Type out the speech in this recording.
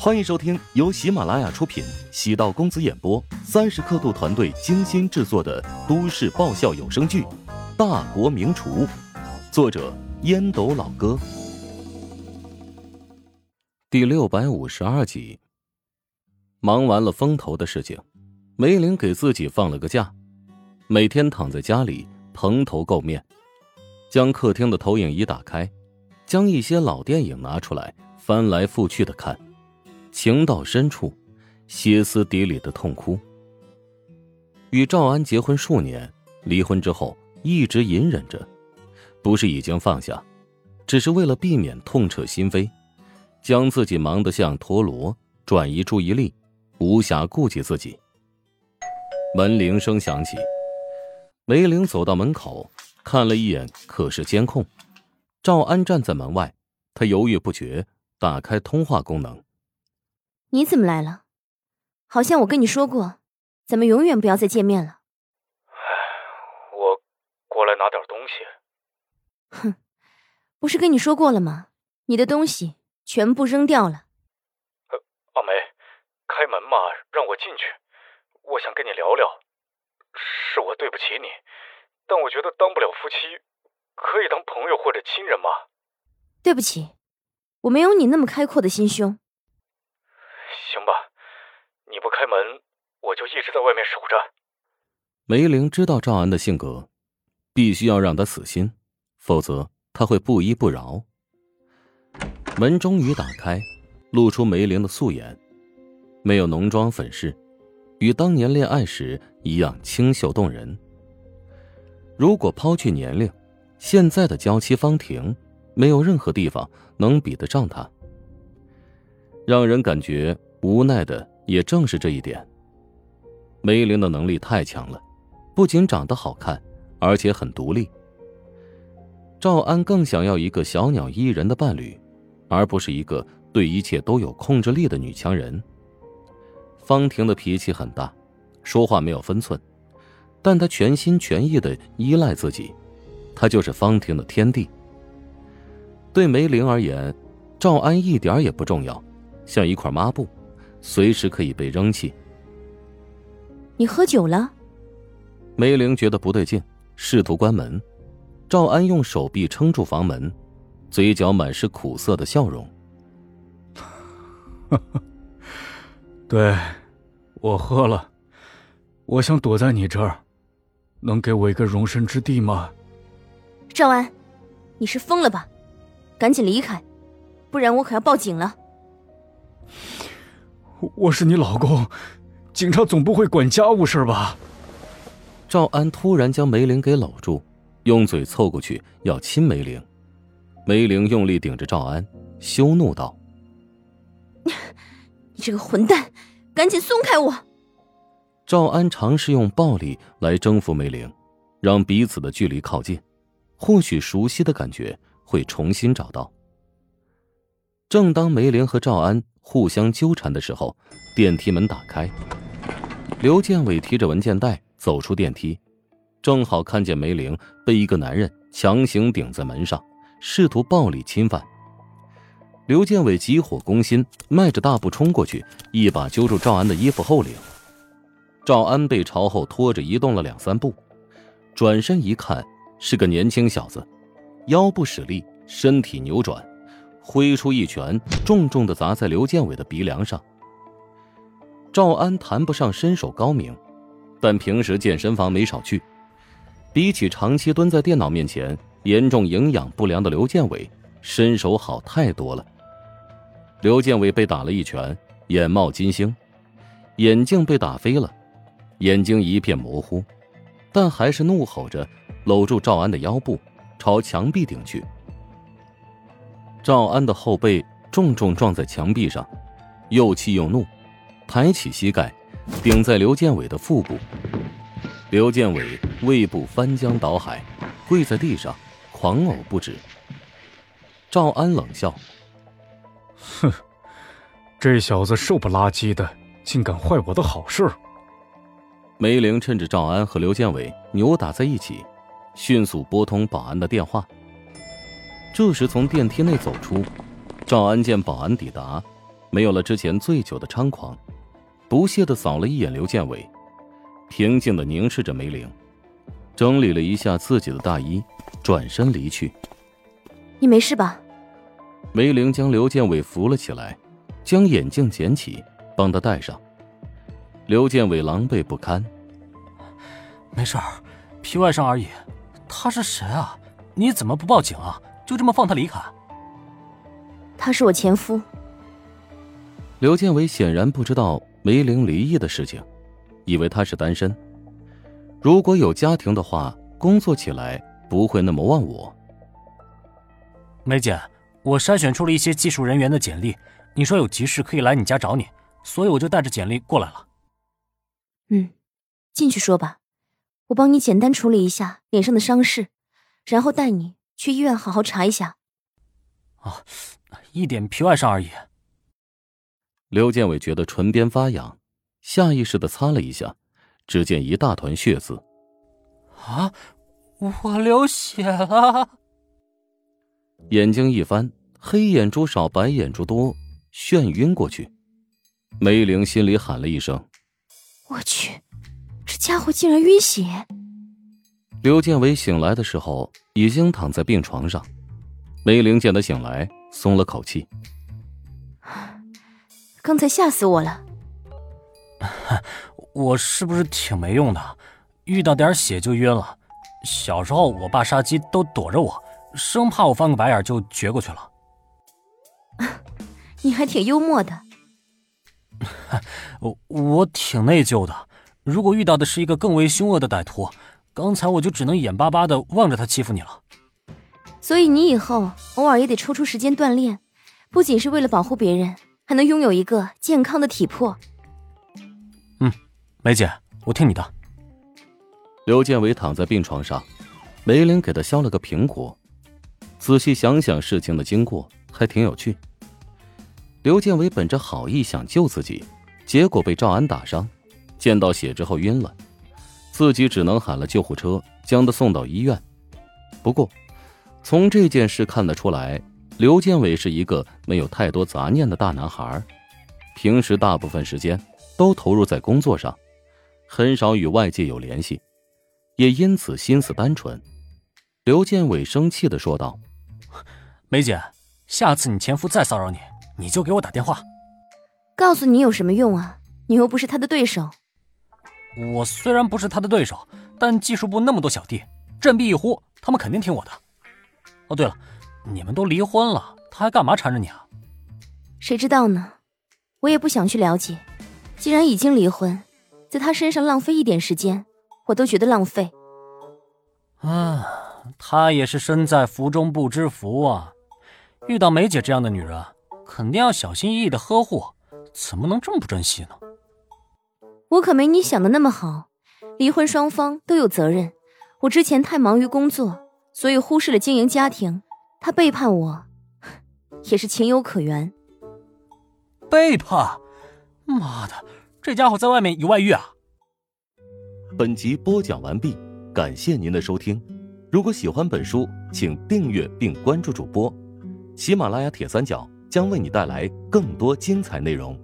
欢迎收听由喜马拉雅出品、喜道公子演播、三十刻度团队精心制作的都市爆笑有声剧《大国名厨》，作者烟斗老哥，第六百五十二集。忙完了风头的事情，梅玲给自己放了个假，每天躺在家里蓬头垢面，将客厅的投影仪打开，将一些老电影拿出来翻来覆去的看。情到深处，歇斯底里的痛哭。与赵安结婚数年，离婚之后一直隐忍着，不是已经放下，只是为了避免痛彻心扉，将自己忙得像陀螺，转移注意力，无暇顾及自己。门铃声响起，梅玲走到门口，看了一眼可视监控，赵安站在门外，他犹豫不决，打开通话功能。你怎么来了？好像我跟你说过，咱们永远不要再见面了。唉，我过来拿点东西。哼，不是跟你说过了吗？你的东西全部扔掉了。呃，阿梅，开门嘛，让我进去。我想跟你聊聊。是我对不起你，但我觉得当不了夫妻，可以当朋友或者亲人吗？对不起，我没有你那么开阔的心胸。行吧，你不开门，我就一直在外面守着。梅玲知道赵安的性格，必须要让他死心，否则他会不依不饶。门终于打开，露出梅玲的素颜，没有浓妆粉饰，与当年恋爱时一样清秀动人。如果抛去年龄，现在的娇妻方婷，没有任何地方能比得上她。让人感觉。无奈的也正是这一点。梅玲的能力太强了，不仅长得好看，而且很独立。赵安更想要一个小鸟依人的伴侣，而不是一个对一切都有控制力的女强人。方婷的脾气很大，说话没有分寸，但她全心全意的依赖自己，她就是方婷的天地。对梅玲而言，赵安一点也不重要，像一块抹布。随时可以被扔弃。你喝酒了？梅玲觉得不对劲，试图关门。赵安用手臂撑住房门，嘴角满是苦涩的笑容。对，我喝了。我想躲在你这儿，能给我一个容身之地吗？赵安，你是疯了吧？赶紧离开，不然我可要报警了。我是你老公，警察总不会管家务事吧？赵安突然将梅玲给搂住，用嘴凑过去要亲梅玲。梅玲用力顶着赵安，羞怒道：“你这个混蛋，赶紧松开我！”赵安尝试用暴力来征服梅玲，让彼此的距离靠近，或许熟悉的感觉会重新找到。正当梅玲和赵安。互相纠缠的时候，电梯门打开，刘建伟提着文件袋走出电梯，正好看见梅玲被一个男人强行顶在门上，试图暴力侵犯。刘建伟急火攻心，迈着大步冲过去，一把揪住赵安的衣服后领。赵安被朝后拖着移动了两三步，转身一看，是个年轻小子，腰部使力，身体扭转。挥出一拳，重重的砸在刘建伟的鼻梁上。赵安谈不上身手高明，但平时健身房没少去。比起长期蹲在电脑面前、严重营养不良的刘建伟，身手好太多了。刘建伟被打了一拳，眼冒金星，眼镜被打飞了，眼睛一片模糊，但还是怒吼着搂住赵安的腰部，朝墙壁顶去。赵安的后背重重撞在墙壁上，又气又怒，抬起膝盖，顶在刘建伟的腹部。刘建伟胃部翻江倒海，跪在地上，狂呕不止。赵安冷笑：“哼，这小子瘦不拉几的，竟敢坏我的好事。”梅玲趁着赵安和刘建伟扭打在一起，迅速拨通保安的电话。这时，从电梯内走出，赵安见保安抵达，没有了之前醉酒的猖狂，不屑的扫了一眼刘建伟，平静的凝视着梅玲，整理了一下自己的大衣，转身离去。你没事吧？梅玲将刘建伟扶了起来，将眼镜捡起，帮他戴上。刘建伟狼狈不堪。没事儿，皮外伤而已。他是谁啊？你怎么不报警啊？就这么放他离开？他是我前夫。刘建伟显然不知道梅玲离异的事情，以为他是单身。如果有家庭的话，工作起来不会那么忘我。梅姐，我筛选出了一些技术人员的简历，你说有急事可以来你家找你，所以我就带着简历过来了。嗯，进去说吧，我帮你简单处理一下脸上的伤势，然后带你去医院好好查一下。啊，一点皮外伤而已。刘建伟觉得唇边发痒，下意识的擦了一下，只见一大团血渍。啊，我流血了！眼睛一翻，黑眼珠少，白眼珠多，眩晕过去。梅玲心里喊了一声：“我去，这家伙竟然晕血！”刘建伟醒来的时候，已经躺在病床上。梅玲见他醒来，松了口气。刚才吓死我了！我是不是挺没用的？遇到点血就晕了。小时候我爸杀鸡都躲着我，生怕我翻个白眼就绝过去了。你还挺幽默的。我我挺内疚的。如果遇到的是一个更为凶恶的歹徒，刚才我就只能眼巴巴的望着他欺负你了。所以你以后偶尔也得抽出时间锻炼，不仅是为了保护别人，还能拥有一个健康的体魄。嗯，梅姐，我听你的。刘建伟躺在病床上，梅玲给他削了个苹果。仔细想想事情的经过，还挺有趣。刘建伟本着好意想救自己，结果被赵安打伤，见到血之后晕了，自己只能喊了救护车将他送到医院。不过。从这件事看得出来，刘建伟是一个没有太多杂念的大男孩，平时大部分时间都投入在工作上，很少与外界有联系，也因此心思单纯。刘建伟生气的说道：“梅姐，下次你前夫再骚扰你，你就给我打电话。告诉你有什么用啊？你又不是他的对手。我虽然不是他的对手，但技术部那么多小弟，振臂一呼，他们肯定听我的。”哦，对了，你们都离婚了，他还干嘛缠着你啊？谁知道呢？我也不想去了解。既然已经离婚，在他身上浪费一点时间，我都觉得浪费。啊，他也是身在福中不知福啊！遇到梅姐这样的女人，肯定要小心翼翼的呵护，怎么能这么不珍惜呢？我可没你想的那么好。离婚双方都有责任，我之前太忙于工作。所以忽视了经营家庭，他背叛我，也是情有可原。背叛？妈的，这家伙在外面有外遇啊！本集播讲完毕，感谢您的收听。如果喜欢本书，请订阅并关注主播。喜马拉雅铁三角将为你带来更多精彩内容。